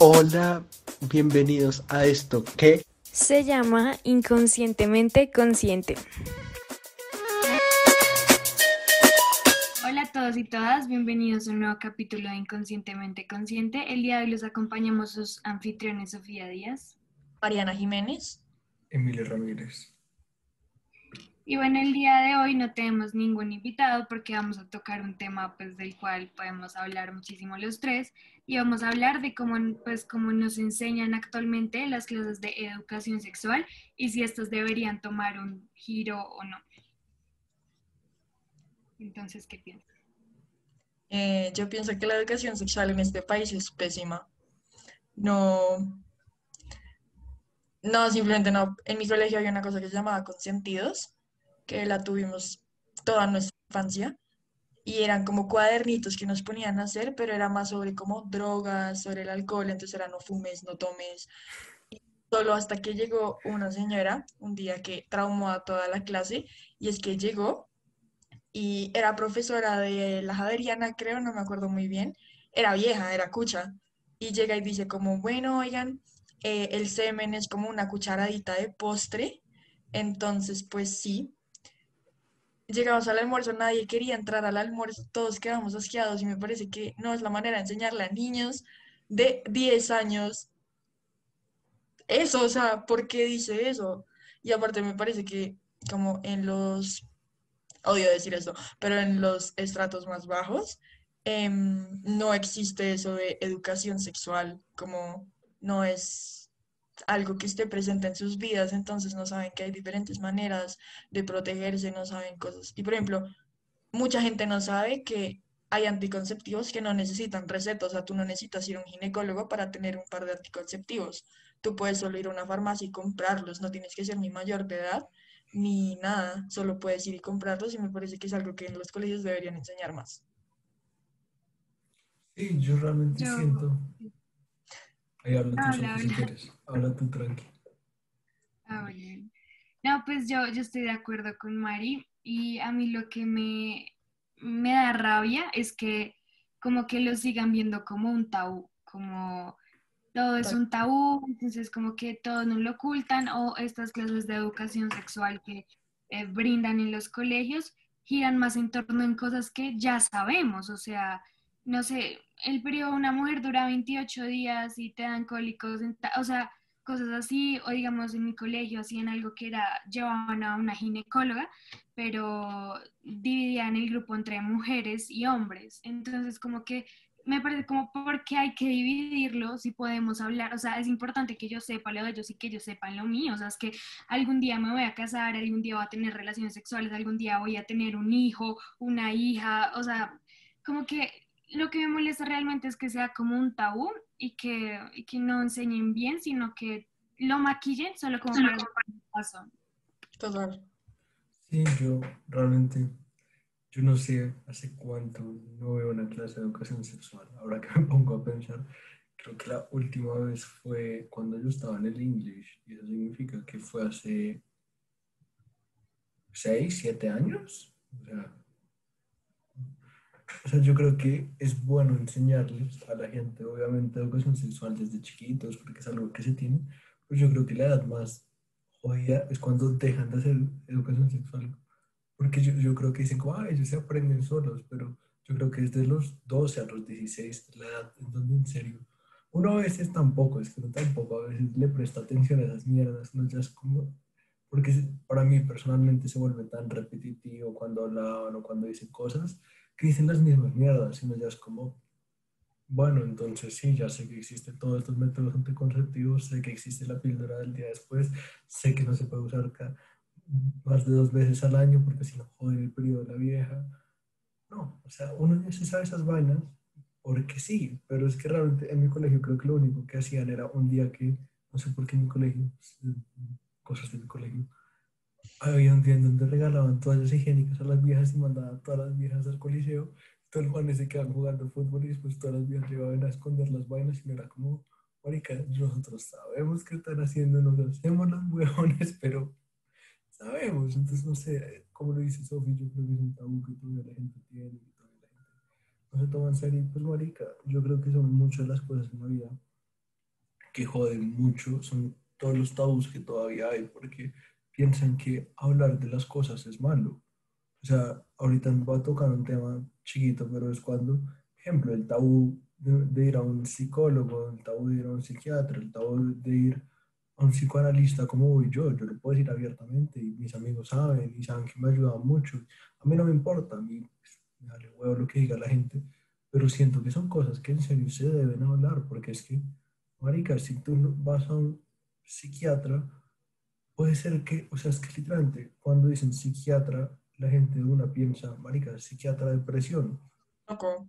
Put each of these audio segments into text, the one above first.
Hola, bienvenidos a esto que se llama Inconscientemente Consciente. Hola a todos y todas, bienvenidos a un nuevo capítulo de Inconscientemente Consciente. El día de hoy los acompañamos sus anfitriones Sofía Díaz, Mariana Jiménez, Emilio Ramírez. Y bueno, el día de hoy no tenemos ningún invitado porque vamos a tocar un tema pues del cual podemos hablar muchísimo los tres y vamos a hablar de cómo pues cómo nos enseñan actualmente las clases de educación sexual y si estas deberían tomar un giro o no. Entonces, ¿qué piensas? Eh, yo pienso que la educación sexual en este país es pésima. No, no, simplemente no. En mi colegio había una cosa que se llamaba consentidos que la tuvimos toda nuestra infancia y eran como cuadernitos que nos ponían a hacer, pero era más sobre como drogas, sobre el alcohol, entonces era no fumes, no tomes. Y solo hasta que llegó una señora un día que traumó a toda la clase y es que llegó y era profesora de la Javeriana, creo, no me acuerdo muy bien, era vieja, era cucha, y llega y dice como, bueno, oigan, eh, el semen es como una cucharadita de postre, entonces pues sí, llegamos al almuerzo, nadie quería entrar al almuerzo, todos quedamos asqueados y me parece que no es la manera de enseñarle a niños de 10 años eso, o sea, ¿por qué dice eso? Y aparte me parece que como en los, odio decir eso, pero en los estratos más bajos em, no existe eso de educación sexual, como no es algo que esté presente en sus vidas, entonces no saben que hay diferentes maneras de protegerse, no saben cosas. Y por ejemplo, mucha gente no sabe que hay anticonceptivos que no necesitan receta, o sea, tú no necesitas ir a un ginecólogo para tener un par de anticonceptivos. Tú puedes solo ir a una farmacia y comprarlos, no tienes que ser ni mayor de edad ni nada, solo puedes ir y comprarlos y me parece que es algo que en los colegios deberían enseñar más. Sí, yo realmente siento habla tú, tranqui. Ah, no, pues yo, yo estoy de acuerdo con Mari. Y a mí lo que me, me da rabia es que como que lo sigan viendo como un tabú, como todo es un tabú, entonces como que todo nos lo ocultan o estas clases de educación sexual que eh, brindan en los colegios giran más en torno en cosas que ya sabemos, o sea, no sé, el periodo de una mujer dura 28 días y te dan cólicos, o sea, cosas así, o digamos en mi colegio hacían algo que era, llevaban a una ginecóloga, pero dividían el grupo entre mujeres y hombres. Entonces, como que me parece como, ¿por qué hay que dividirlo si podemos hablar? O sea, es importante que yo sepa lo de ellos y que ellos sepan lo mío. O sea, es que algún día me voy a casar, algún día voy a tener relaciones sexuales, algún día voy a tener un hijo, una hija, o sea, como que lo que me molesta realmente es que sea como un tabú y que, que no enseñen bien, sino que lo maquillen solo como para el paso. Total. Sí, yo realmente, yo no sé hace cuánto no veo una clase de educación sexual. Ahora que me pongo a pensar, creo que la última vez fue cuando yo estaba en el English, y eso significa que fue hace seis, siete años. O sea, o sea, yo creo que es bueno enseñarles a la gente, obviamente, educación sexual desde chiquitos, porque es algo que se tiene, pero yo creo que la edad más jodida es cuando dejan de hacer educación sexual. Porque yo, yo creo que dicen como, ah, ellos se aprenden solos, pero yo creo que desde los 12 a los 16 la edad en donde en serio uno a veces tampoco, es que no tampoco, a veces le presta atención a esas mierdas, no ya es como, porque para mí personalmente se vuelve tan repetitivo cuando hablan o cuando dicen cosas, que dicen las mismas mierdas, sino ya es como, bueno, entonces sí, ya sé que existen todos estos métodos anticonceptivos, sé que existe la píldora del día después, sé que no se puede usar más de dos veces al año porque si no jode el periodo de la vieja. No, o sea, uno ya se sabe esas vainas porque sí, pero es que realmente en mi colegio creo que lo único que hacían era un día que, no sé por qué en mi colegio, cosas de mi colegio, había un día en donde regalaban toallas higiénicas a las viejas y mandaban a todas las viejas al coliseo. Todos los jóvenes se quedaban jugando fútbol y después todas las viejas llegaban a esconder las vainas y era como, marica, nosotros sabemos qué están haciendo, nos hacemos los huevones, pero sabemos. Entonces, no sé, como lo dice Sofi, yo creo que es un tabú que todavía la gente tiene todavía la gente no se toma en serio. Pues, marica, yo creo que son muchas las cosas en la vida que joden mucho son todos los tabús que todavía hay, porque piensan que hablar de las cosas es malo. O sea, ahorita va a tocar un tema chiquito, pero es cuando, ejemplo, el tabú de, ir a un psicólogo, el tabú de ir a un psiquiatra, el tabú de ir a un psicoanalista como voy yo, yo lo puedo decir abiertamente y mis amigos saben y saben que me ayudan mucho. A mí no me importa, a mí pues, me vale huevo lo que diga la gente, pero siento que son cosas que en serio se deben hablar, porque es que, marica, si tú vas a un psiquiatra, puede ser que, o sea, es que literalmente cuando dicen psiquiatra, la gente de una piensa, marica, psiquiatra de depresión. Loco.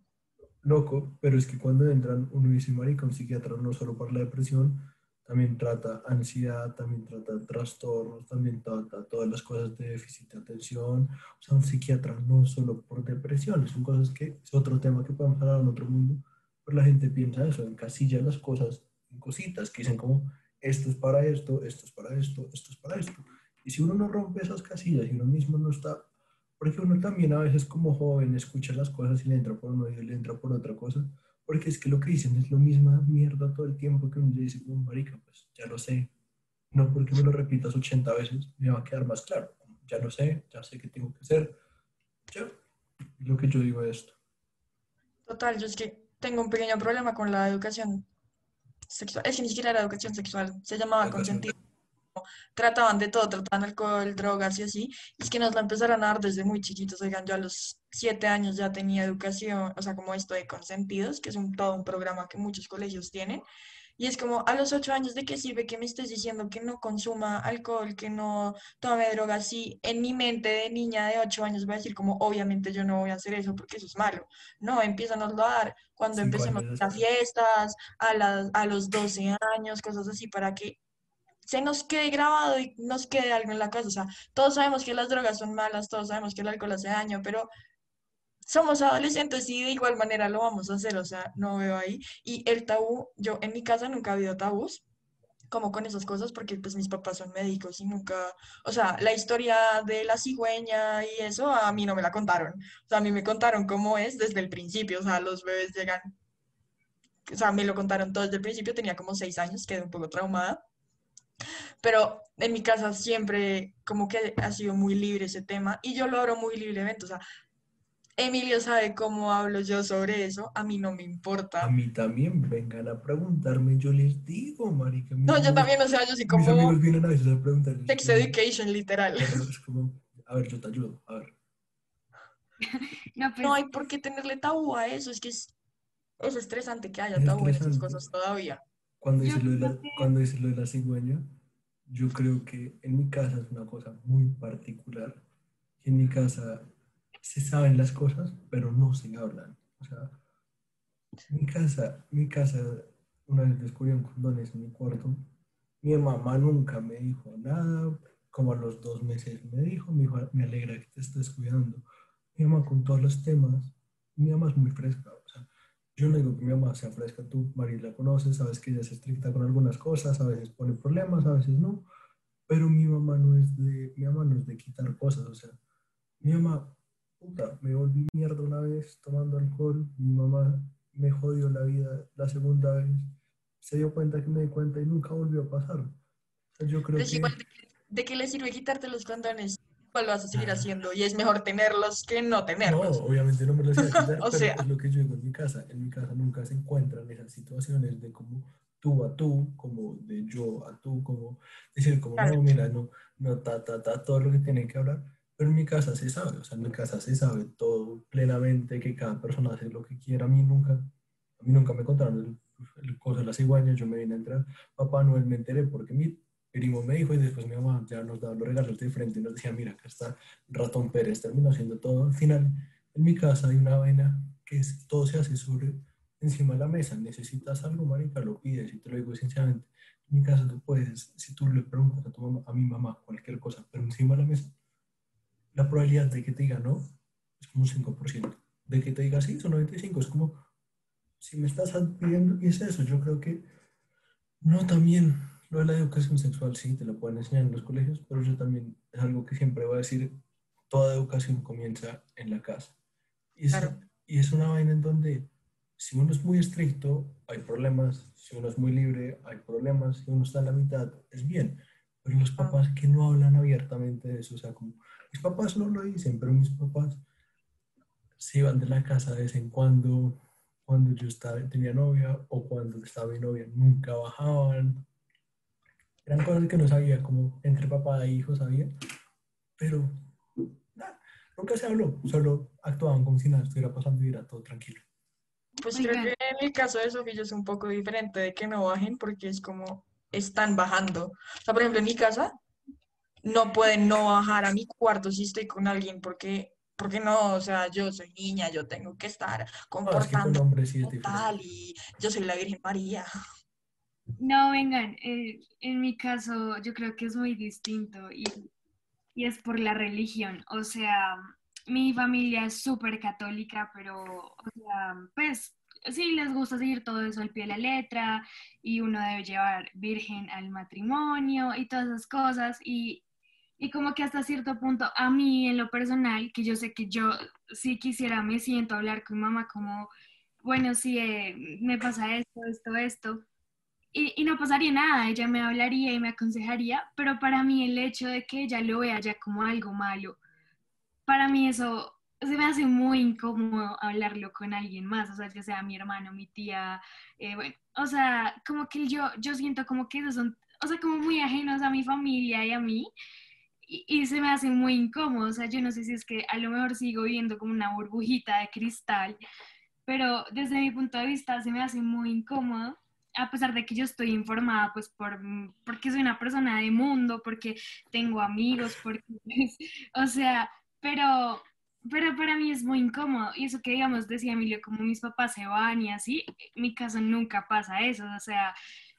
Loco, pero es que cuando entran, uno dice, marica, un psiquiatra no solo para la depresión, también trata ansiedad, también trata trastornos, también trata todas las cosas de déficit de atención. O sea, un psiquiatra no solo por depresión, son cosas que es otro tema que podemos hablar en otro mundo, pero la gente piensa eso, encasilla las cosas en cositas que dicen como, esto es para esto, esto es para esto, esto es para esto. Y si uno no rompe esas casillas y uno mismo no está porque uno también a veces como joven escucha las cosas y le entra por uno y le entra por otra cosa. Porque es que lo que dicen es lo misma mierda todo el tiempo que uno dice, como marica, pues ya lo sé. No porque me lo repitas 80 veces, me va a quedar más claro. Ya lo sé, ya sé qué tengo que hacer. Ya, es lo que yo digo de esto. Total, yo es que tengo un pequeño problema con la educación sexual. Es que ni siquiera era educación sexual, se llamaba consentido trataban de todo, trataban alcohol, drogas y así, y es que nos la empezaron a dar desde muy chiquitos, oigan, yo a los siete años ya tenía educación, o sea, como esto de consentidos, que es un, todo un programa que muchos colegios tienen, y es como, a los ocho años, ¿de qué sirve que me estés diciendo que no consuma alcohol, que no tome drogas? Si en mi mente de niña de ocho años voy a decir como, obviamente yo no voy a hacer eso porque eso es malo. No, empiezan a dar cuando empecemos las fiestas, a, las, a los 12 años, cosas así, para que se nos quede grabado y nos quede algo en la casa. O sea, todos sabemos que las drogas son malas, todos sabemos que el alcohol hace daño, pero somos adolescentes y de igual manera lo vamos a hacer, o sea, no veo ahí. Y el tabú, yo en mi casa nunca ha habido tabús como con esas cosas porque pues mis papás son médicos y nunca, o sea, la historia de la cigüeña y eso a mí no me la contaron. O sea, a mí me contaron cómo es desde el principio, o sea, los bebés llegan, o sea, me lo contaron todo desde el principio, tenía como seis años, quedé un poco traumada. Pero en mi casa siempre como que ha sido muy libre ese tema y yo lo abro muy libremente. O sea, Emilio sabe cómo hablo yo sobre eso, a mí no me importa. A mí también vengan a preguntarme, yo les digo, marica. No, yo también, o sea, yo sí como... Mis amigos vienen a veces a preguntarme. Sex education, literal. Es como, a ver, yo te ayudo, a ver. no, pues no, hay por qué tenerle tabú a eso, es que es, es estresante que haya tabú en esas cosas todavía. Cuando dices, lo de la, cuando dices lo de la cigüeña, yo creo que en mi casa es una cosa muy particular. En mi casa se saben las cosas, pero no se hablan. O sea, mi casa, mi casa, una vez descubrieron condones en mi cuarto. Mi mamá nunca me dijo nada, como a los dos meses me dijo, me dijo, me alegra que te estés cuidando. Mi mamá con todos los temas, mi mamá es muy fresca, yo no digo que mi mamá sea fresca, tú, María, la conoces, sabes que ella es estricta con algunas cosas, a veces pone problemas, a veces no, pero mi mamá no es de, mi mamá no es de quitar cosas, o sea, mi mamá, puta, me volví mierda una vez tomando alcohol, mi mamá me jodió la vida la segunda vez, se dio cuenta que me di cuenta y nunca volvió a pasar. O sea, yo creo que... ¿De qué le sirve quitarte los condones? lo vas a seguir haciendo y es mejor tenerlos que no tenerlos. No, obviamente no me los voy a quitar, o sea, es lo que yo digo en mi casa. En mi casa nunca se encuentran esas situaciones de como tú a tú, como de yo a tú, como decir como no, mira, no, no, ta, ta, ta, todo lo que tienen que hablar. Pero en mi casa se sabe, o sea, en mi casa se sabe todo plenamente, que cada persona hace lo que quiera. A mí nunca, a mí nunca me contaron el, el cosa de la yo me vine a entrar. Papá Noel me enteré porque mi primo me dijo y después mi mamá ya nos daba los regalos de frente y nos decía, mira, acá está Ratón Pérez, terminó haciendo todo. Al final, en mi casa hay una vaina que es, todo se hace sobre encima de la mesa. Necesitas algo, marica, lo pides y te lo digo sinceramente. En mi casa tú puedes, si tú le preguntas a tu mamá, a mi mamá, cualquier cosa, pero encima de la mesa, la probabilidad de que te diga no es como un 5%. De que te diga sí, son 95. Es como, si me estás pidiendo, y es eso, yo creo que no también lo de la educación sexual sí, te lo pueden enseñar en los colegios, pero yo también es algo que siempre voy a decir, toda educación comienza en la casa. Y es, y es una vaina en donde si uno es muy estricto, hay problemas, si uno es muy libre, hay problemas, si uno está en la mitad, es bien. Pero los papás que no hablan abiertamente de eso, o sea, como mis papás no lo dicen, pero mis papás se iban de la casa de vez en cuando, cuando yo estaba, tenía novia o cuando estaba mi novia, nunca bajaban. Eran cosas que no sabía, como entre papá e hijo sabía, pero nada, nunca se habló, solo actuaban como si nada estuviera pasando y era todo tranquilo. Pues Oigan. creo que en el caso de Sofía es un poco diferente de que no bajen porque es como están bajando. O sea, por ejemplo, en mi casa no pueden no bajar a mi cuarto si estoy con alguien porque, porque no, o sea, yo soy niña, yo tengo que estar No, es que con comportando sí es tal y yo soy la Virgen María. No, vengan, eh, en mi caso yo creo que es muy distinto y, y es por la religión. O sea, mi familia es súper católica, pero, o sea, pues sí les gusta seguir todo eso al pie de la letra y uno debe llevar virgen al matrimonio y todas esas cosas. Y, y como que hasta cierto punto, a mí en lo personal, que yo sé que yo si quisiera, me siento a hablar con mi mamá como, bueno, sí, eh, me pasa esto, esto, esto y, y no pasaría nada, ella me hablaría y me aconsejaría, pero para mí el hecho de que ella lo vea ya como algo malo, para mí eso se me hace muy incómodo hablarlo con alguien más, o sea, ya sea mi hermano, mi tía, eh, bueno, o sea, como que yo, yo siento como que esos son, o sea, como muy ajenos a mi familia y a mí, y, se me hace muy incómodo, o sea, yo no sé si es que a lo mejor sigo viendo como una burbujita de cristal, pero desde mi punto de vista se me hace muy incómodo a pesar de que yo estoy informada, pues por, porque soy una persona de mundo, porque tengo amigos, porque, o sea, pero, pero para mí es muy incómodo. Y eso que, digamos, decía Emilio, como mis papás se van y así, en mi caso nunca pasa eso. O sea,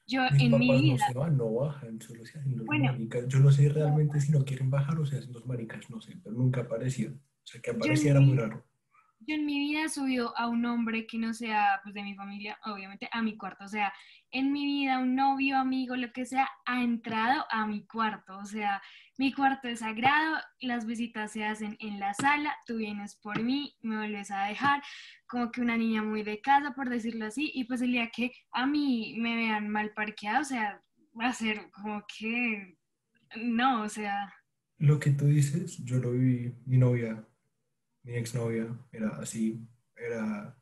yo Mis en mi papás no vida, se van, no bajan, solo se hacen los Bueno. maricas. Yo no sé realmente si no quieren bajar o se hacen los maricas, no sé, pero nunca aparecieron. O sea, que apareciera muy mi- raro. Yo en mi vida he subido a un hombre que no sea pues, de mi familia, obviamente, a mi cuarto. O sea, en mi vida un novio, amigo, lo que sea, ha entrado a mi cuarto. O sea, mi cuarto es sagrado, las visitas se hacen en la sala, tú vienes por mí, me vuelves a dejar, como que una niña muy de casa, por decirlo así, y pues el día que a mí me vean mal parqueado, o sea, va a ser como que, no, o sea, Lo que tú dices, yo lo viví, mi novia, mi exnovia, era así, era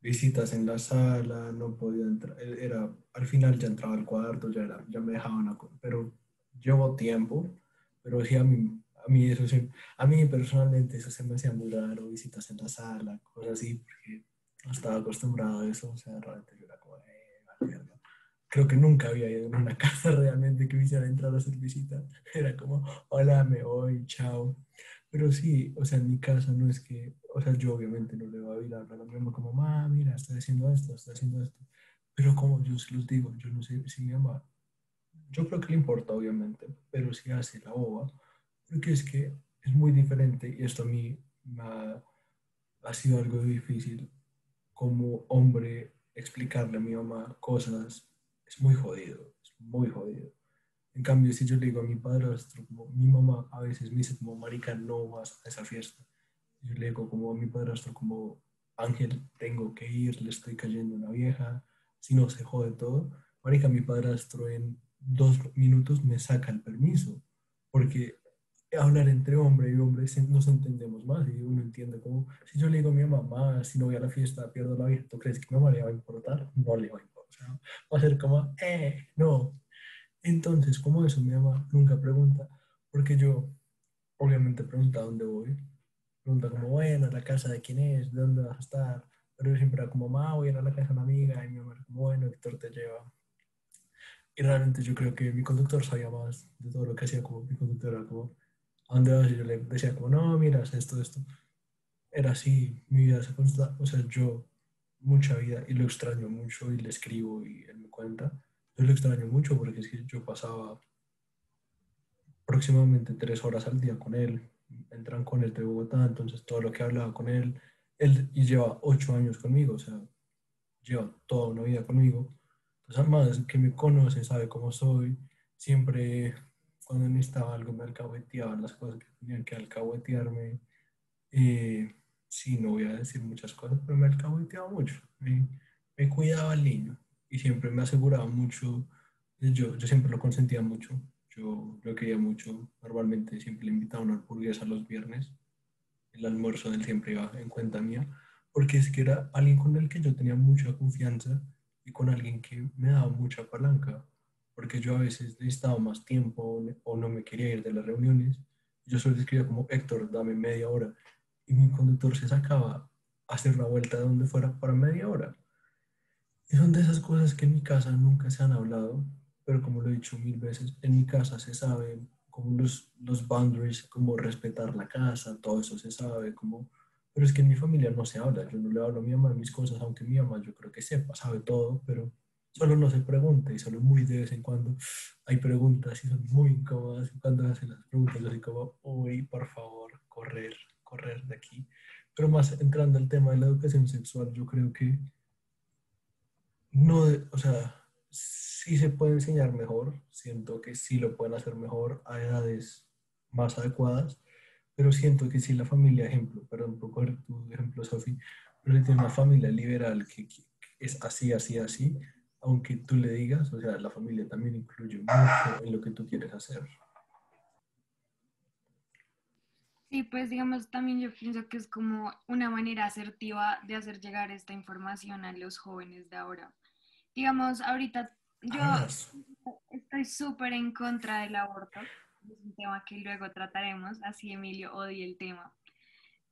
visitas en la sala, no podía entrar, él era, al final ya entraba al cuarto, ya, era, ya me dejaban, a pero llevó tiempo, pero sí a mí, a mí eso sí, a mí personalmente eso se me hacía muy raro, visitas en la sala, cosas así, porque no estaba acostumbrado a eso, o sea, realmente yo era como, eh, vale, verga. Creo que nunca había ido a una casa realmente que me hiciera entrar a hacer visita. Era como, hola, me voy, chao. Pero sí, o sea, en mi casa no es que, o sea, yo obviamente no le voy a hablar a mi mamá como, mamá, mira, estoy haciendo esto, estoy haciendo esto. Pero como yo se los digo, yo no sé si mi mamá, yo creo que le importa obviamente, pero si hace la boba, porque es que es muy diferente y esto a mí me ha sido algo difícil como hombre explicarle a mi mamá cosas, es muy jodido, es muy jodido. En cambio, si yo le digo a mi padrastro, como mi mamá a veces me dice como, marica, no vas a esa fiesta. Yo le digo como a mi padrastro, como, Ángel, tengo que ir, le estoy cayendo una vieja, si no se jode todo. Marica, mi padrastro en dos minutos me saca el permiso, porque hablar entre hombre y hombre nos entendemos más y uno entiende como, si yo le digo a mi mamá, si no voy a la fiesta, pierdo la vieja, ¿tú crees que mi mamá le va a importar? No le va a importar. O sea, va a ser como, eh, no. Entonces, como eso, mi mamá nunca pregunta, porque yo obviamente pregunta dónde voy, pregunta como, bueno, la casa de quién es, de dónde vas a estar, pero yo siempre era como, mamá, voy a ir a la casa de una amiga, y mi mamá era como, bueno, Víctor te lleva. Y realmente yo creo que mi conductor sabía más de todo lo que hacía, como mi conductor era como, ¿a dónde vas? Y yo le decía como, no, mira, esto, esto. Era así, mi vida se consta, o sea, yo, mucha vida, y lo extraño mucho, y le escribo, y él me cuenta. Yo lo extraño mucho porque es que yo pasaba aproximadamente tres horas al día con él, entran con él de Bogotá, entonces todo lo que hablaba con él, él y lleva ocho años conmigo, o sea, lleva toda una vida conmigo. Entonces, además que me conoce, sabe cómo soy, siempre cuando necesitaba algo me alcahueteaban las cosas que tenían que alcahuetearme. Eh, sí, no voy a decir muchas cosas, pero me alcahueteaba mucho. Me, me cuidaba al niño y siempre me aseguraba mucho. Yo, yo siempre lo consentía mucho. Yo lo quería mucho. Normalmente siempre le invitaba una hamburguesa los viernes. El almuerzo del siempre iba en cuenta mía. Porque es era alguien con el que yo tenía mucha confianza y con alguien que me daba mucha palanca. Porque yo a veces necesitaba más tiempo o no me quería ir de las reuniones. Yo solo escribía como, Héctor, dame media hora. Y mi conductor se sacaba hacer la vuelta de donde fuera para media hora. Y son de esas cosas que en mi casa nunca se han hablado, pero como lo he dicho mil veces, en mi casa se sabe como los, los boundaries, como respetar la casa, todo eso se sabe, como... Pero es que en mi familia no se habla, yo no le hablo a mi mamá de mis cosas, aunque mi mamá yo creo que sepa, sabe todo, pero solo no se pregunta y solo muy de vez en cuando hay preguntas y son muy incómodas y cuando hacen las preguntas yo así como, uy, por favor, correr, correr de aquí. Pero más entrando al tema de la educación sexual, yo creo que no, o sea, sí se puede enseñar mejor, siento que sí lo pueden hacer mejor a edades más adecuadas, pero siento que si la familia, ejemplo, perdón por coger tu ejemplo, Sofi, pero si una familia liberal que, que, es así, así, así, aunque tú le digas, o sea, la familia también influye mucho en lo que tú quieres hacer. Sí, pues digamos, también yo pienso que es como una manera asertiva de hacer llegar esta información a los jóvenes de ahora digamos, ahorita yo estoy súper en contra del aborto. Es un tema que luego trataremos, así Emilio odia el tema.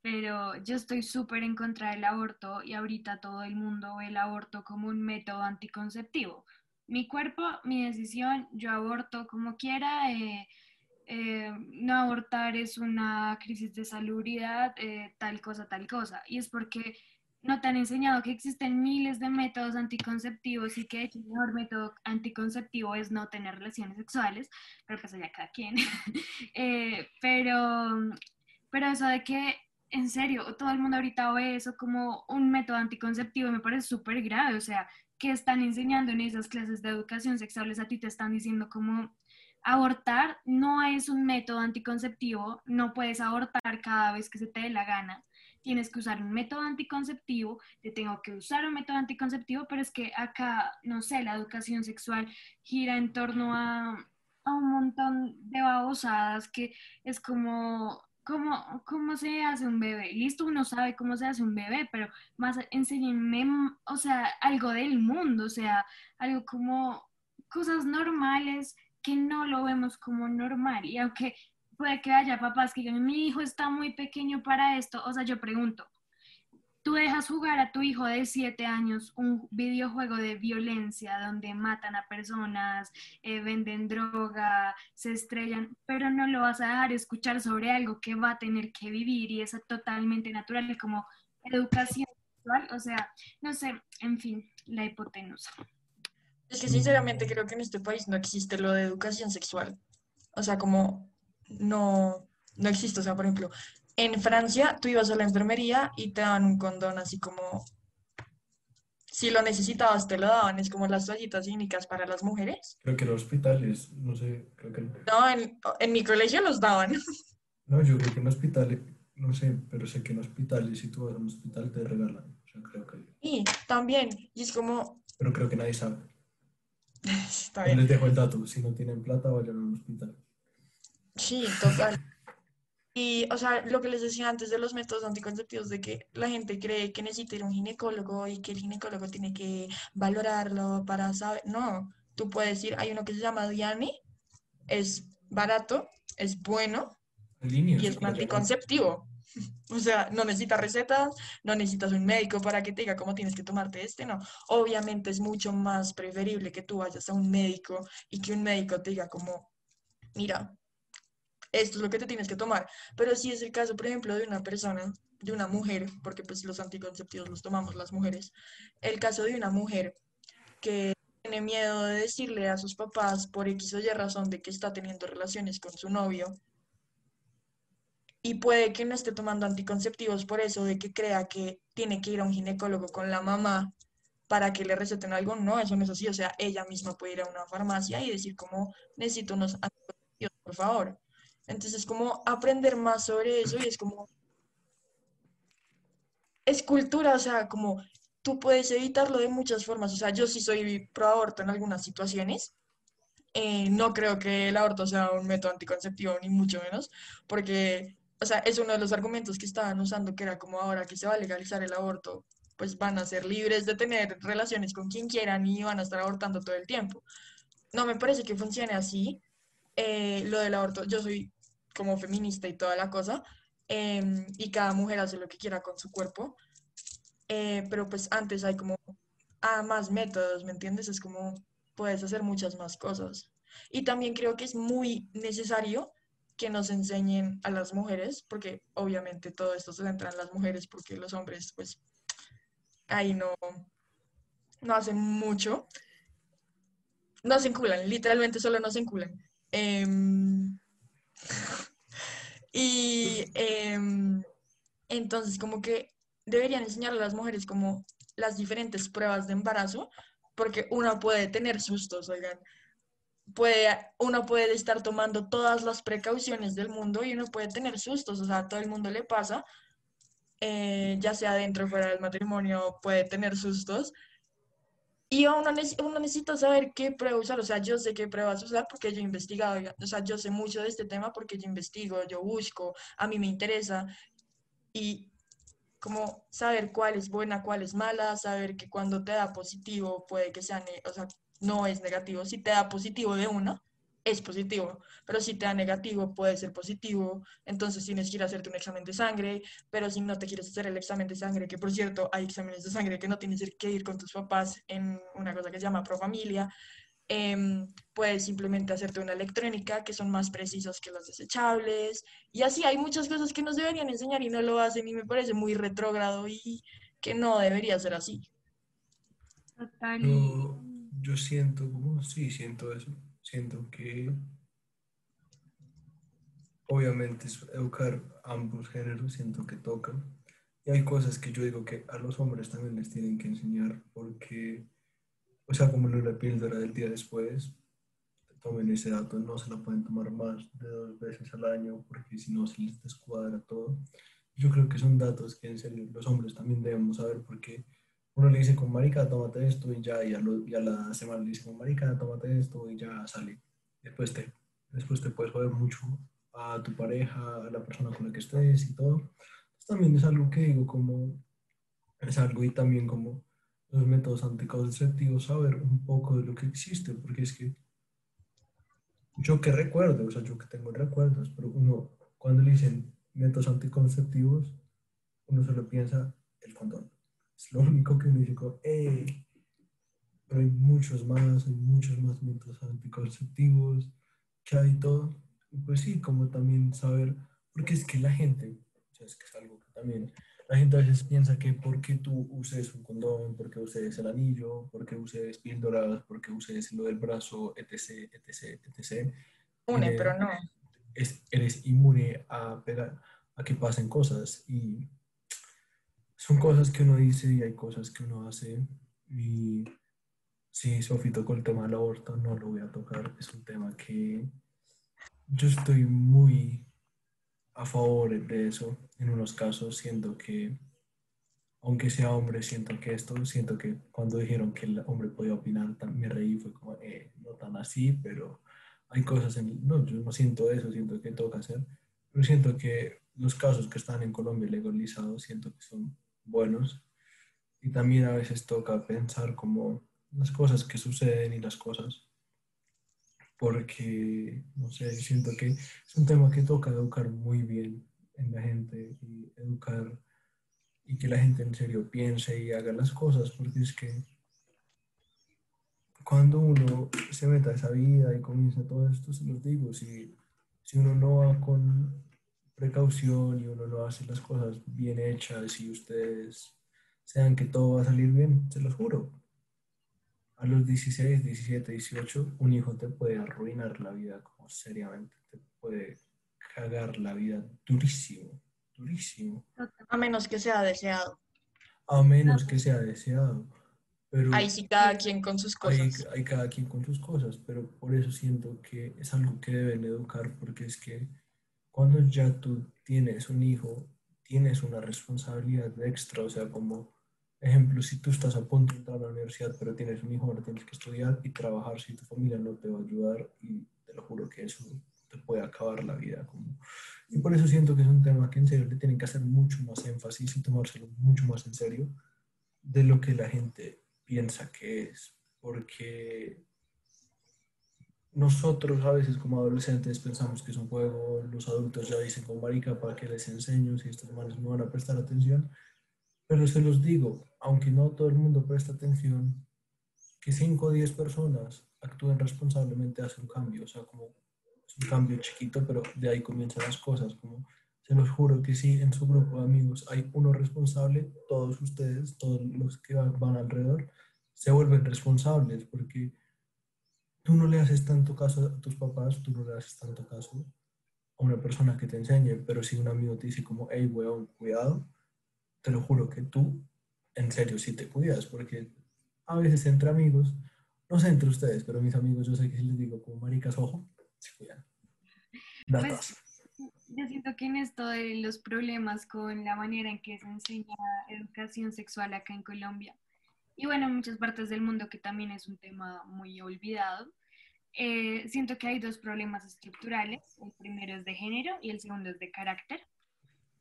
Pero yo estoy súper en contra del aborto y ahorita todo el mundo ve el aborto como un método anticonceptivo. Mi cuerpo, mi decisión, yo aborto como quiera. Eh, eh, no abortar es una crisis de salubridad, eh, tal cosa, tal cosa. Y es porque no te han enseñado que existen miles de métodos anticonceptivos y que el mejor método anticonceptivo es no tener relaciones sexuales, pero pues allá cada quien. Eh, pero, pero eso de que, en serio, todo el mundo ahorita ve eso como un método anticonceptivo me parece súper grave, o sea, que están enseñando en esas clases de educación sexuales, a ti te están diciendo como abortar no es un método anticonceptivo, no puedes abortar cada vez que se te dé la gana tienes que usar un método anticonceptivo, te tengo que usar un método anticonceptivo, pero es que acá, no sé, la educación sexual gira en torno a, a un montón de babosadas que es como, ¿cómo, ¿cómo se hace un bebé? Listo, uno sabe cómo se hace un bebé, pero más enséñenme, o sea, algo del mundo, o sea, algo como cosas normales que no lo vemos como normal. Y aunque puede que haya papás que digan, mi hijo está muy pequeño para esto. O sea, yo pregunto, tú dejas jugar a tu hijo de 7 años un videojuego de violencia donde matan a personas, eh, venden droga, se estrellan, pero no lo vas a dejar escuchar sobre algo que va a tener que vivir y es totalmente natural como educación sexual. O sea, no sé, en fin, la hipotenusa. Es que sinceramente creo que en este país no existe lo de educación sexual. O sea, como no, no existe. O sea, por ejemplo, en Francia tú ibas a la enfermería y te daban un condón así como, si lo necesitabas te lo daban, es como las toallitas cínicas para las mujeres. Creo que en hospitales, no sé, creo que... No, en, en mi colegio los daban. No, yo creo que en hospitales, no sé, pero sé que en hospitales, si tú vas a un hospital te regalan. O sea, creo que... Sí, también. Y es como... Pero creo que nadie sabe. Está bien. Les dejo el dato, si no tienen plata vayan a un hospital. Sí, total. Y, o sea, lo que les decía antes de los métodos anticonceptivos, de que la gente cree que necesita ir a un ginecólogo y que el ginecólogo tiene que valorarlo para saber. No, tú puedes ir, hay uno que se llama Diane, es barato, es bueno y es un anticonceptivo. O sea, no necesitas recetas, no necesitas un médico para que te diga cómo tienes que tomarte este, no. Obviamente es mucho más preferible que tú vayas a un médico y que un médico te diga como, mira, esto es lo que te tienes que tomar. Pero si es el caso, por ejemplo, de una persona, de una mujer, porque pues los anticonceptivos los tomamos las mujeres, el caso de una mujer que tiene miedo de decirle a sus papás por X o Y razón de que está teniendo relaciones con su novio y puede que no esté tomando anticonceptivos por eso, de que crea que tiene que ir a un ginecólogo con la mamá para que le receten algo, no, eso no es así, o sea, ella misma puede ir a una farmacia y decir como necesito unos anticonceptivos, por favor. Entonces, como aprender más sobre eso y es como, es cultura, o sea, como tú puedes evitarlo de muchas formas. O sea, yo sí soy pro aborto en algunas situaciones. Eh, no creo que el aborto sea un método anticonceptivo, ni mucho menos, porque, o sea, es uno de los argumentos que estaban usando, que era como ahora que se va a legalizar el aborto, pues van a ser libres de tener relaciones con quien quieran y van a estar abortando todo el tiempo. No me parece que funcione así. Eh, lo del aborto, yo soy como feminista y toda la cosa, em, y cada mujer hace lo que quiera con su cuerpo, eh, pero pues antes hay como ah, más métodos, ¿me entiendes? Es como puedes hacer muchas más cosas. Y también creo que es muy necesario que nos enseñen a las mujeres, porque obviamente todo esto se centra en las mujeres, porque los hombres pues ahí no, no hacen mucho. No se enculan, literalmente solo no se enculan. Em, y em, entonces como que deberían enseñar a las mujeres como las diferentes pruebas de embarazo, porque uno puede tener sustos, oigan. Puede, uno puede estar tomando todas las precauciones del mundo y uno puede tener sustos, o sea, a todo el mundo le pasa, eh, ya sea dentro o fuera del matrimonio, puede tener sustos. Y uno, uno necesita saber qué prueba usar, o sea, yo sé qué pruebas usar porque yo he investigado, o sea, yo sé mucho de este tema porque yo investigo, yo busco, a mí me interesa. Y como saber cuál es buena, cuál es mala, saber que cuando te da positivo puede que sea, o sea, no es negativo. Si te da positivo de una, es positivo, pero si te da negativo puede ser positivo, entonces tienes que ir a hacerte un examen de sangre, pero si no te quieres hacer el examen de sangre, que por cierto hay exámenes de sangre que no tienes que ir con tus papás en una cosa que se llama Profamilia, Em, puedes simplemente hacerte una electrónica que son más precisas que las desechables. Y así hay muchas cosas que nos deberían enseñar y no lo hacen y me parece muy retrógrado y que no debería ser así. Total. Yo, yo siento, como, sí, siento eso. Siento que obviamente educar ambos géneros, siento que tocan. Y hay cosas que yo digo que a los hombres también les tienen que enseñar porque o sea, como la píldora del día después, tomen ese dato, no se la pueden tomar más de dos veces al año porque si no se les descuadra todo. Yo creo que son datos que en serio los hombres también debemos saber porque uno le dice con marica, tómate esto y ya, y a, la semana le dice con marica, tómate esto y ya sale. Después te, después te puedes joder mucho a tu pareja, a la persona con la que estés y todo. También es algo que digo como, es algo y también como los métodos anticonceptivos, saber un poco de lo que existe, porque es que yo que recuerdo, o sea, yo que tengo recuerdos, pero uno, cuando le dicen métodos anticonceptivos, uno solo piensa el condón. Es lo único que uno dice, pero hay muchos más, hay muchos más métodos anticonceptivos, que hay todo. Y pues sí, como también saber, porque es que la gente, o sea, es que es algo que también la gente a veces piensa que porque tú uses un condón, porque uses el anillo, porque uses píldoras, porque uses lo del brazo, etc., etc., etc. Une, pero no. eres inmune a, a que pasen cosas. Y son cosas que uno dice y hay cosas que uno hace. Y si Sofi tocó el tema del aborto, no lo voy a tocar. Es un tema que yo estoy muy a favor de eso. En unos casos siento que, aunque sea hombre, siento que esto, siento que cuando dijeron que el hombre podía opinar, me reí, fue como, eh, no tan así, pero hay cosas en... No, yo no siento eso, siento que toca hacer, pero siento que los casos que están en Colombia legalizados, siento que son buenos. Y también a veces toca pensar como las cosas que suceden y las cosas porque, no sé, siento que es un tema que toca educar muy bien en la gente y educar y que la gente en serio piense y haga las cosas, porque es que cuando uno se meta a esa vida y comienza todo esto, se los digo, si, si uno no va con precaución y uno no hace las cosas bien hechas y ustedes sean que todo va a salir bien, se los juro, a los 16, 17, 18, un hijo te puede arruinar la vida como seriamente, te puede cagar la vida durísimo, durísimo. A menos que sea deseado. A menos que sea deseado. Pero ahí sí cada quien con sus cosas. Hay, hay cada quien con sus cosas, pero por eso siento que es algo que deben educar, porque es que cuando ya tú tienes un hijo, tienes una responsabilidad extra, o sea, como ejemplo, si tú estás a punto de entrar a la universidad, pero tienes un hijo, ahora tienes que estudiar y trabajar si tu familia no te va a ayudar y te lo juro que eso te puede acabar la vida. Como... Y por eso siento que es un tema que en serio le tienen que hacer mucho más énfasis y tomárselo mucho más en serio de lo que la gente piensa que es, porque nosotros a veces como adolescentes pensamos que es un juego, los adultos ya dicen con marica para que les enseño si estos manes no van a prestar atención, pero se los digo, aunque no todo el mundo presta atención, que 5 o 10 personas actúen responsablemente hace un cambio, o sea, como es un cambio chiquito, pero de ahí comienzan las cosas, como se los juro que si en su grupo de amigos hay uno responsable, todos ustedes, todos los que van alrededor, se vuelven responsables, porque tú no le haces tanto caso a tus papás, tú no le haces tanto caso a una persona que te enseñe, pero si un amigo te dice como, hey, weón, cuidado, te lo juro que tú, en serio, sí te cuidas, porque a veces entre amigos, no sé entre ustedes, pero mis amigos, yo sé que si les digo como maricas, ojo, se cuidan. Pues, yo siento que en esto de los problemas con la manera en que se enseña educación sexual acá en Colombia, y bueno, en muchas partes del mundo que también es un tema muy olvidado. Eh, siento que hay dos problemas estructurales. El primero es de género y el segundo es de carácter.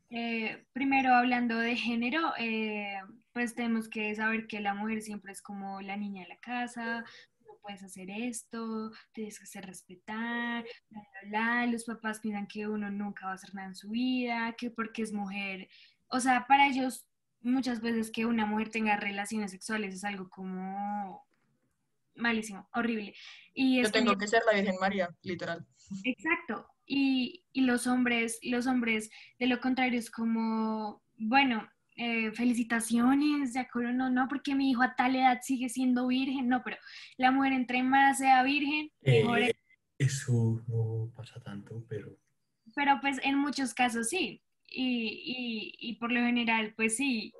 Eh, primero, hablando de género, eh, pues tenemos que saber que la mujer siempre es como la niña de la casa, no puedes hacer esto, tienes que ser respetar, los papás piensan que uno nunca va a hacer nada en su vida, que porque es mujer, o sea, para ellos muchas veces que una mujer tenga relaciones sexuales es algo como malísimo, horrible. Y Yo tengo que ser la Virgen María, literal. Exacto. Y, y, los hombres, los hombres, de lo contrario, es como, bueno, eh, felicitaciones, de acuerdo, no, no, porque mi hijo a tal edad sigue siendo virgen, no, pero la mujer entre más sea virgen, mejor eh, Eso no pasa tanto, pero... Pero pues en muchos casos sí y, y, por lo general, pues sí.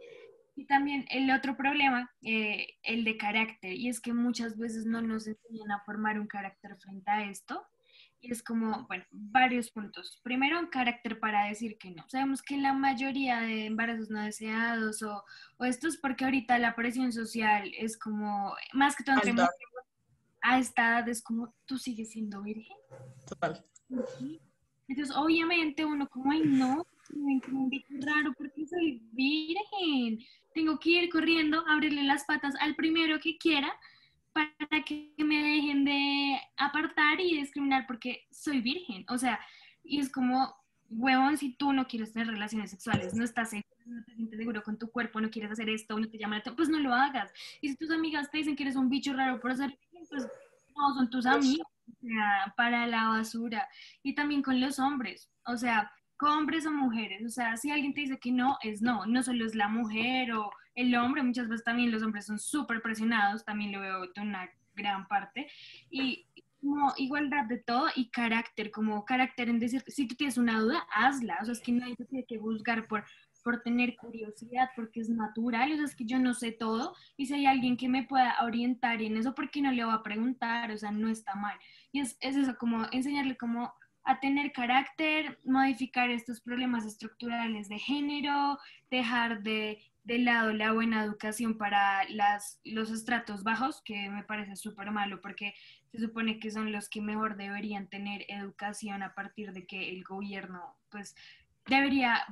Y también el otro problema, eh, el de carácter, y es que muchas veces no nos enseñan a formar un carácter frente a esto. Y es como, bueno, varios puntos. Primero, un carácter para decir que no. Sabemos que la mayoría de embarazos no deseados o, o esto es porque ahorita la presión social es como, más que todo entre a esta edad es como, tú sigues siendo virgen. Total. Entonces, obviamente uno como, ay, no, un raro porque soy virgen. Tengo que ir corriendo, abrirle las patas al primero que quiera para que me dejen de apartar y discriminar porque soy virgen. O sea, y es como, huevón, si tú no quieres tener relaciones sexuales, no estás seguro, no te sientes seguro con tu cuerpo, no quieres hacer esto, no te llama la atención, pues no lo hagas. Y si tus amigas te dicen que eres un bicho raro por hacer pues no, son tus amigos, o sea, para la basura. Y también con los hombres, o sea, hombres o mujeres. O sea, si alguien te dice que no, es no. No solo es la mujer o el hombre, muchas veces también los hombres son súper presionados, también lo veo de una gran parte. Y como igualdad de todo y carácter, como carácter en decir, si tú tienes una duda, hazla. O sea, es que nadie te tiene que juzgar por por tener curiosidad, porque es natural, o sea, es que yo no sé todo, y si hay alguien que me pueda orientar en eso, ¿por qué no le voy a preguntar? O sea, no está mal. Y es, es eso, como enseñarle cómo a tener carácter, modificar estos problemas estructurales de género, dejar de, lado la buena educación para las, los estratos bajos, que me parece súper malo porque se supone que son los que mejor deberían tener educación a partir de que el gobierno pues debería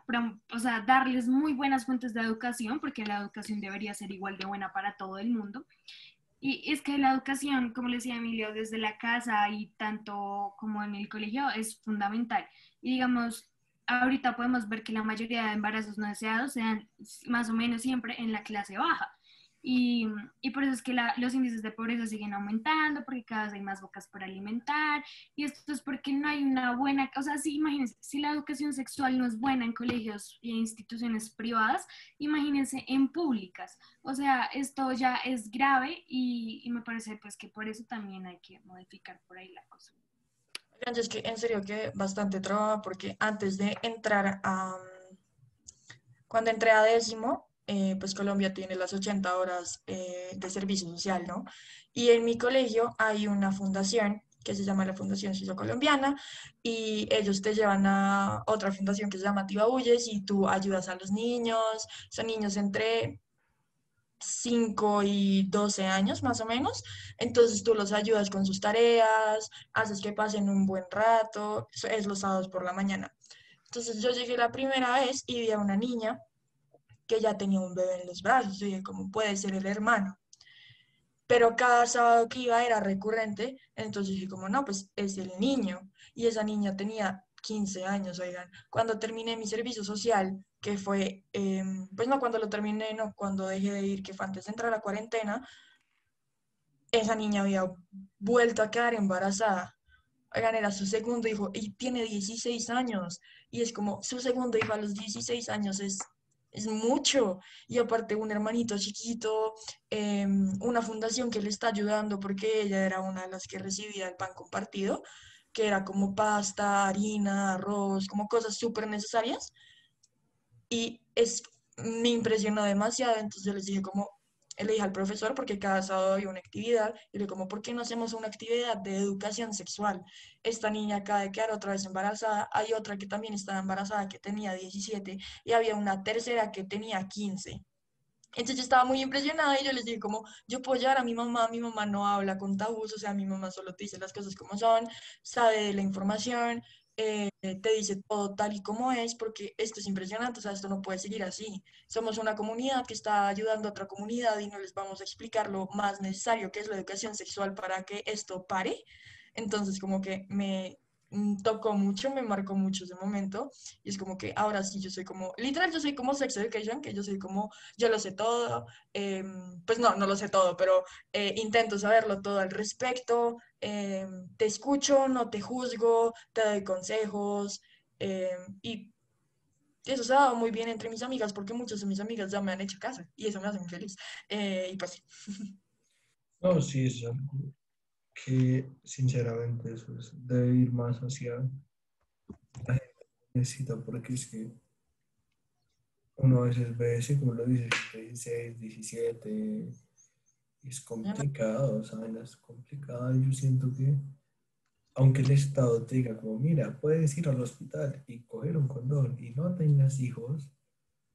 o sea, darles muy buenas fuentes de educación porque la educación debería ser igual de buena para todo el mundo y es que la educación, como le decía Emilio, desde la casa y tanto como en el colegio es fundamental. Y digamos, ahorita podemos ver que la mayoría de embarazos no deseados sean más o menos siempre en la clase baja. Y, por eso es que los índices de pobreza siguen aumentando, porque cada vez hay más bocas por alimentar, y esto es porque no hay una buena, o sea, sí, imagínense, si la educación sexual no es buena en colegios y instituciones privadas, imagínense en públicas, o sea, esto ya es grave y, y me parece pues que por eso también hay que modificar por ahí la cosa. Es que en serio que bastante trabajo, porque antes de entrar a, cuando entré a décimo, eh, pues Colombia tiene las 80 horas eh, de servicio social, ¿no? Y en mi colegio hay una fundación que se llama la Fundación Suizo Colombiana, y ellos te llevan a otra fundación que se llama Tibabuyes y tú ayudas a los niños, son niños entre 5 y 12 años más o menos, entonces tú los ayudas con sus tareas, haces que pasen un buen rato, es los sábados por la mañana. Entonces yo llegué la primera vez y vi a una niña que ya tenía un bebé en los brazos, yo dije, ¿cómo puede ser el hermano? Pero cada sábado que iba era recurrente, entonces dije, como no, pues es el niño. Y esa niña tenía 15 años, oigan. Cuando terminé mi servicio social, que fue, em, pues no cuando lo terminé, no, cuando dejé de ir, que fue antes de entrar a la cuarentena, esa niña había vuelto a quedar embarazada. Oigan, era su segundo hijo y tiene 16 años. Y es como, su segundo hijo a los 16 años es, es mucho. Y aparte un hermanito chiquito, em, una fundación que le está ayudando porque ella era una de las que recibía el pan compartido, que era como pasta, harina, arroz, como cosas súper necesarias y es, me impresionó demasiado, entonces yo les dije como, le dije al profesor, porque cada sábado había una actividad, y le como, ¿por qué no hacemos una actividad de educación sexual? Esta niña acaba de quedar otra vez embarazada, hay otra que también estaba embarazada que tenía 17, y había una tercera que tenía 15. Entonces yo estaba muy impresionada y yo les dije como, yo puedo llevar a mi mamá, mi mamá no habla con tabús, o sea, mi mamá solo dice las cosas como son, sabe de la información, eh, te dice todo tal y como es, porque esto es impresionante, o sea, esto no puede seguir así. Somos una comunidad que está ayudando a otra comunidad y no les vamos a explicar lo más necesario, que es la educación sexual para que esto pare. Entonces, como que me, tocó mucho, me marcó mucho ese momento. Y es como que ahora sí yo soy como, literal, yo soy como sex education, que yo soy como, yo lo sé todo. Em, pues no, no lo sé todo, pero eh, intento saberlo todo al respecto. Em, te escucho, no te juzgo, te doy consejos. Em, y eso se ha dado muy bien entre mis amigas, porque muchas de mis amigas ya me han hecho casa y eso me hace muy feliz. Eh, y pues. No, sí, es algo que sinceramente eso debe ir más hacia la gente necesita porque es que uno a veces ve así como lo dice 16, 17 es complicado, ¿saben? Es complicado yo siento que aunque el Estado te diga como mira, puedes ir al hospital y coger un condón y no tengas hijos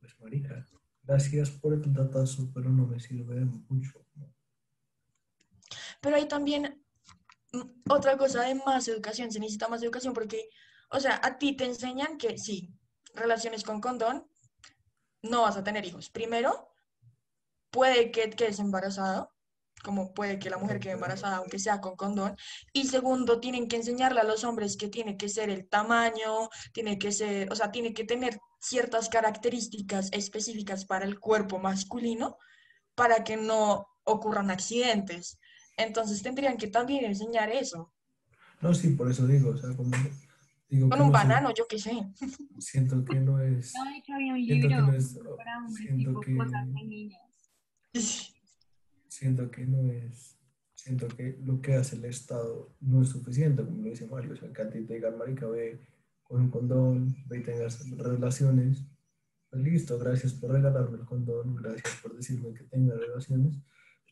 pues marica, gracias por el datazo pero no me sirve de mucho pero hay también otra cosa de más educación, se necesita más educación porque, o sea, a ti te enseñan que sí, relaciones con condón, no vas a tener hijos. Primero, puede que quedes embarazado, como puede que la mujer quede embarazada aunque sea con condón. Y segundo, tienen que enseñarle a los hombres que tiene que ser el tamaño, tiene que ser, o sea, tiene que tener ciertas características específicas para el cuerpo masculino para que no ocurran accidentes. Entonces tendrían que también enseñar eso. No, sí, por eso digo, o sea, como... Digo Con un banano, yo qué sé. Siento que no es... No, de hecho había un libro que no es, para hombres, tipo que, cosas de niñas. Siento que no es... Siento que lo que hace el Estado no es suficiente, como lo dice Mario. O sea, que a ti te digan, marica, ve con un condón, ve y tengas relaciones. Pues listo, gracias por regalarme el condón, gracias por decirme que tenga relaciones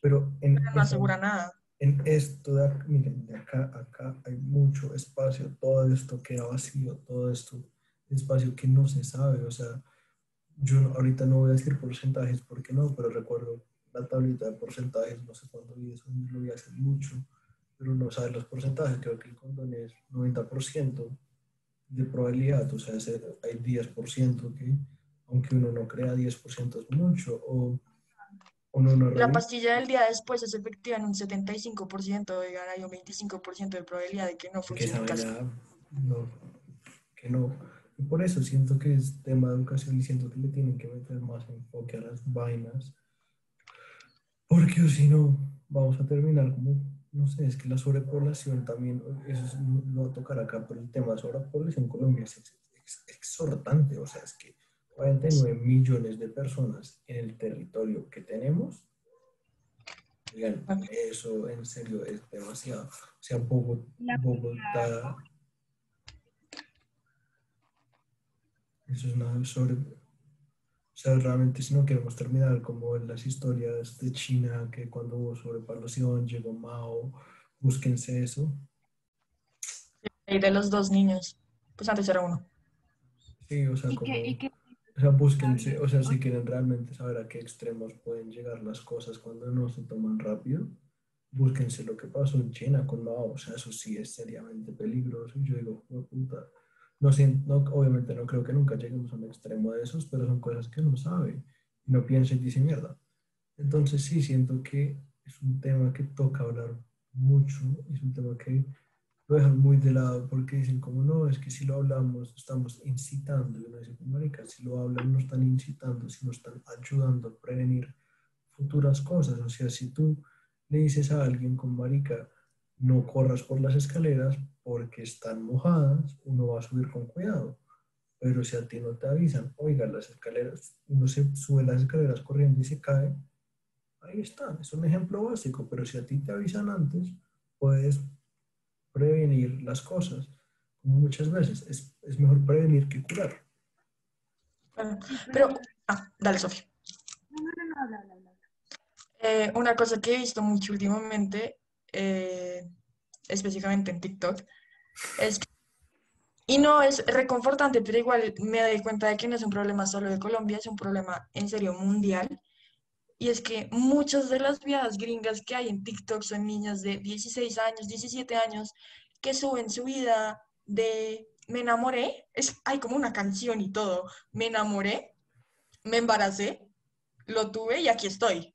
pero en, no asegura nada. En esto de acá, miren, de acá a acá hay mucho espacio, todo esto queda vacío, todo esto espacio que no se sabe, o sea, yo ahorita no voy a decir porcentajes porque no, pero recuerdo la tablita de porcentajes, no sé cuándo vi eso, lo vi hace mucho, pero no sabe los porcentajes, creo que el condón es 90% de probabilidad, o sea, hay 10% que, aunque uno no crea 10% es mucho, o la pastilla del día después es efectiva en un 75%, oigan, hay un 25% de probabilidad de que no funcione. Que, no, que no. Y por eso siento que es tema de educación y siento que le tienen que meter más enfoque a las vainas. Porque si no, vamos a terminar como, no sé, es que la sobrepoblación también, eso no va a tocar acá, pero el tema de sobrepoblación en Colombia es exhortante, o sea, es que 49 millones de personas en el territorio que tenemos, eso en serio es demasiado. O sea, Bogotá, eso es nada sobre... O sea, realmente si no queremos terminar como en las historias de China, que cuando hubo sobrepoblación llegó Mao, búsquense eso. de los dos niños. Pues antes era uno. Sí, o sea, ¿Y como, y o sea, búsquense, o sea, si quieren realmente saber a qué extremos pueden llegar las cosas cuando no se toman rápido, búsquense lo que pasó en China con Mao, o sea, eso sí es seriamente peligroso. Y yo digo, "Jue puta, no, no, obviamente no creo que nunca lleguemos a un extremo de esos, pero son cosas que uno sabe y no piensa y dice mierda. Entonces sí, siento que es un tema que toca hablar mucho, es un tema que lo dejan muy de lado porque dicen como no, es que si lo hablamos estamos incitando, y uno dice, marica, si lo hablan no están incitando, sino están ayudando a prevenir futuras cosas, o sea, si tú le dices a alguien con marica, no corras por las escaleras porque están mojadas, uno va a subir con cuidado, pero si a ti no te avisan, oiga, las escaleras, uno se sube las escaleras corriendo y se cae, ahí está, es un ejemplo básico, pero si a ti te avisan antes, puedes prevenir las cosas. Como muchas veces, es, es mejor prevenir que curar. Pero, ah, dale, Sofía. No, no, no, no, habla, habla, habla. Eh, una cosa que he visto mucho últimamente, eh, específicamente en TikTok, es que, y no es reconfortante, pero igual me doy cuenta de que no es un problema solo de Colombia, es un problema en serio mundial. Y es que muchas de las viejas gringas que hay en TikTok son niñas de 16 años, 17 años, que suben su vida de me enamoré, es, hay como una canción y todo, me enamoré, me embaracé, lo tuve y aquí estoy.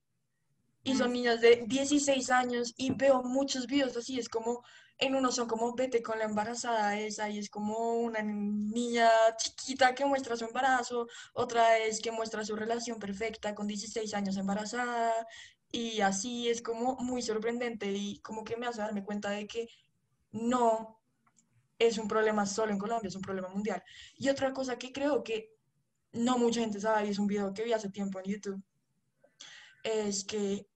Y son niñas de 16 años y veo muchos videos así, es como, en uno son como vete con la embarazada esa y es como una niña chiquita que muestra su embarazo, otra es que muestra su relación perfecta con 16 años embarazada y así es como muy sorprendente y como que me hace darme cuenta de que no es un problema solo en Colombia, es un problema mundial. Y otra cosa que creo que no mucha gente sabe, y es un video que vi hace tiempo en YouTube, es que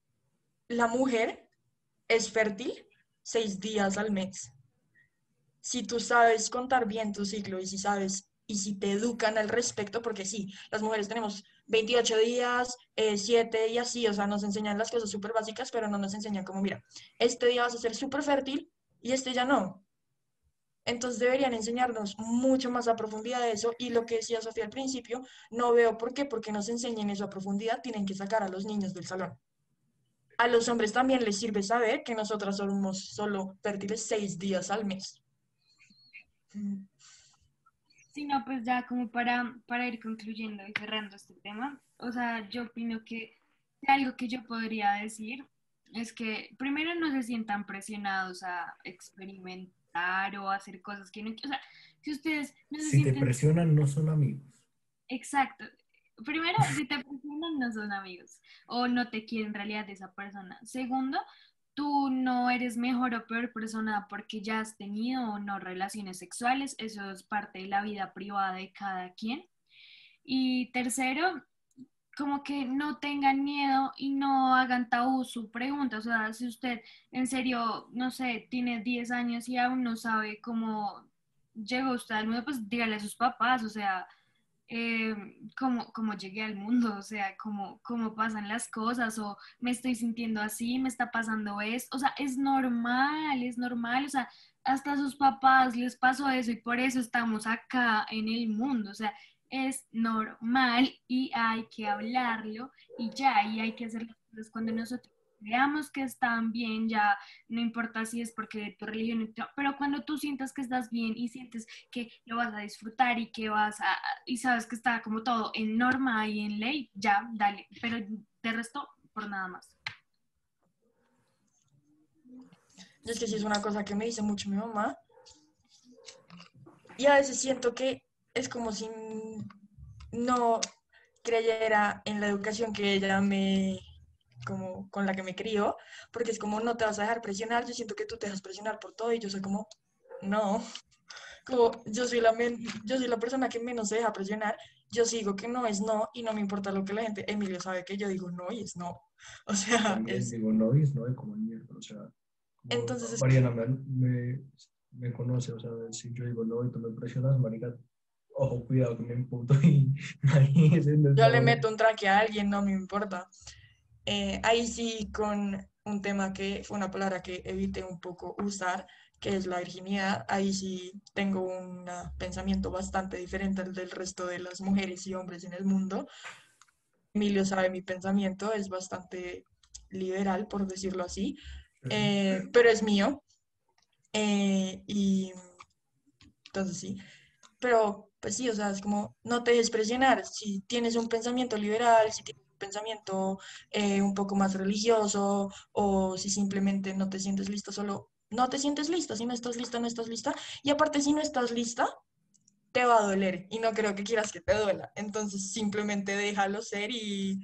la mujer es fértil seis días al mes. Si tú sabes contar bien tu ciclo y si sabes y si te educan al respecto, porque sí, las mujeres tenemos 28 días, 7 y así, o sea, nos enseñan las cosas súper básicas, pero no nos enseñan como, mira, este día vas a ser súper fértil y este ya no. Entonces deberían enseñarnos mucho más a profundidad de eso y lo que decía Sofía al principio, no veo por qué, porque nos enseñen eso a profundidad, tienen que sacar a los niños del salón. A los hombres también les sirve saber que nosotras somos solo fértiles seis días al mes. Sí, no, pues ya como para, para ir concluyendo y cerrando este tema, o sea, yo opino que algo que yo podría decir es que primero no se sientan presionados a experimentar o a hacer cosas que no O sea, si ustedes no se Si te sienten... presionan, no son amigos. Exacto. Primero, si te presionan, no son amigos o no te quieren en realidad esa persona. Segundo, tú no eres mejor o peor persona porque ya has tenido o no relaciones sexuales. Eso es parte de la vida privada de cada quien. Y tercero, como que no tengan miedo y no hagan tabú su pregunta. O sea, si usted en serio, no sé, tiene 10 años y aún no sabe cómo llegó usted al mundo, pues dígale a sus papás, o sea, eh, cómo, cómo llegué al mundo, o sea, cómo, cómo pasan las cosas, o me estoy sintiendo así, me está pasando esto, o sea, es normal, es normal, o sea, hasta a sus papás les pasó eso y por eso estamos acá en el mundo, o sea, es normal y hay que hablarlo y ya, y hay que hacer las cosas cuando nosotros veamos que están bien, ya no importa si es porque tu religión, pero cuando tú sientas que estás bien y sientes que lo vas a disfrutar y que vas a, y sabes que está como todo en norma y en ley, ya, dale, pero de resto, por nada más. Es que sí es una cosa que me dice mucho mi mamá. Y a veces siento que es como si no creyera en la educación que ella me, como con la que me crió, porque es como no te vas a dejar presionar, yo siento que tú te dejas presionar por todo y yo soy como, no, como yo soy la, men- yo soy la persona que menos se deja presionar, yo sigo que no es no y no me importa lo que la gente, Emilio sabe que yo digo no y es no, o sea, es, digo, no, y es no, y como mierda, o sea. Entonces es- Mariana me, me, me conoce, o sea, si yo digo no y tú me presionas, marica, ojo, cuidado que me imputo y yo le meto un traque a alguien, no me importa. Eh, ahí sí con un tema que fue una palabra que evité un poco usar, que es la virginidad. Ahí sí tengo un pensamiento bastante diferente al del resto de las mujeres y hombres en el mundo. Emilio sabe mi pensamiento, es bastante liberal, por decirlo así, eh, pero es mío. Eh, y entonces sí, pero pues sí, o sea, es como no te dejes presionar. Si tienes un pensamiento liberal, si tienes pensamiento eh, un poco más religioso o si simplemente no te sientes listo, solo no te sientes lista. Si no estás lista, no estás lista. Y aparte, si no estás lista, te va a doler y no creo que quieras que te duela. Entonces simplemente déjalo ser y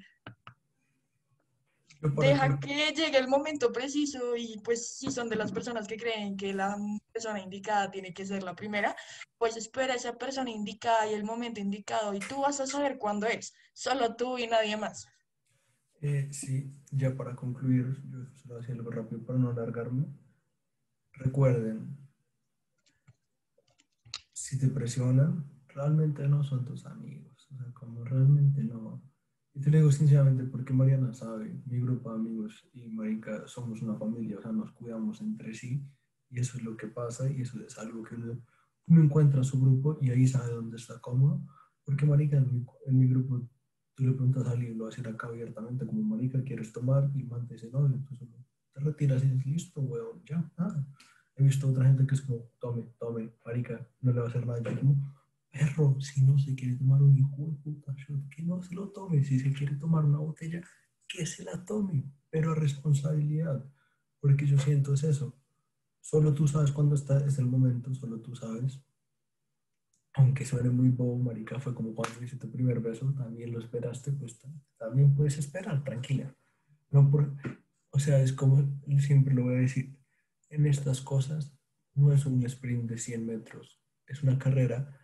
deja que llegue el momento preciso y pues si son de las personas que creen que la persona indicada tiene que ser la primera, pues espera a esa persona indicada y el momento indicado y tú vas a saber cuándo es, solo tú y nadie más. Eh, sí, ya para concluir, yo solo hacía algo rápido para no alargarme. Recuerden, si te presionan, realmente no son tus amigos, o sea, como realmente no y te lo digo sinceramente porque Mariana sabe, mi grupo de amigos y Marica somos una familia, o sea, nos cuidamos entre sí y eso es lo que pasa y eso es algo que uno, encuentra su grupo y ahí sabe dónde está cómodo. Porque Marica, en mi, en mi grupo, tú le preguntas a alguien, lo va a decir acá abiertamente, como Marica, ¿quieres tomar? Y man te dice, no, entonces te retiras y dices, listo, weón, ya, nada. He visto otra gente que es como, tome, tome, Marica, no le va a hacer nada. Yo como, perro, si no se quiere tomar un hijo de que no se lo tome. Si se quiere tomar una botella, que se la tome, pero a responsabilidad. Porque yo siento es eso. Solo tú sabes cuándo está, es el momento, solo tú sabes. Aunque suene muy bobo, marica, fue como cuando hice tu primer beso, también lo esperaste, pues también puedes esperar, tranquila. No por, o sea, es como siempre lo voy a decir, en estas cosas no es un sprint de 100 metros, es una carrera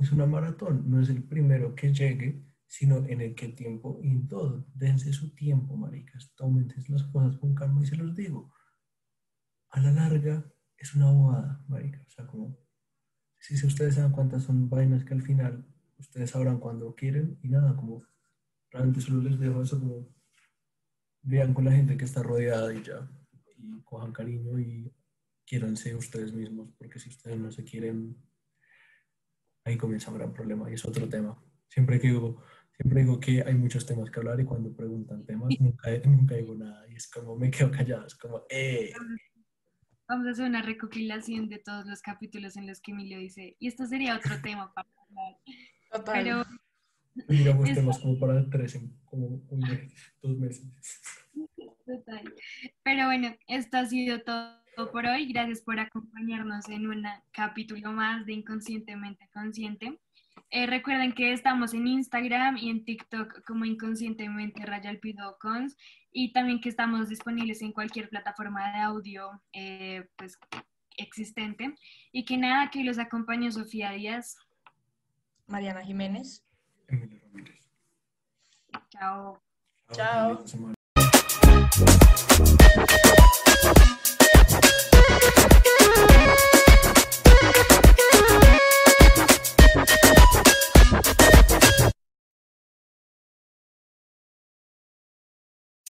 es una maratón, no es el primero que llegue, sino en el que tiempo y en todo. Dense su tiempo, maricas, tómense las cosas con calma y se los digo. A la larga es una bobada, marica. O sea, como, si ustedes saben cuántas son vainas que al final ustedes sabrán cuando quieren y nada, como, realmente solo les dejo eso como, vean con la gente que está rodeada y ya, y cojan cariño y quiéranse ustedes mismos, porque si ustedes no se quieren ahí comienza un gran problema y es otro tema. Siempre que digo, siempre digo que hay muchos temas que hablar y cuando preguntan temas nunca, nunca digo nada y es como me quedo callado, es como, eh. Vamos a hacer una recopilación de todos los capítulos en los que Emilio dice, y esto sería otro tema para hablar. Pero... Digamos temas como para tres, como un mes, dos meses. Total. Pero bueno, esto ha sido todo por hoy. Gracias por acompañarnos en un capítulo más de Inconscientemente Consciente. Eh, recuerden que estamos en Instagram y en TikTok como Inconscientemente Rayal Cons y también que estamos disponibles en cualquier plataforma de audio eh, pues, existente. Y que nada, que los acompañe Sofía Díaz. Mariana Jiménez. Emilio Ramírez. Chao. Chao.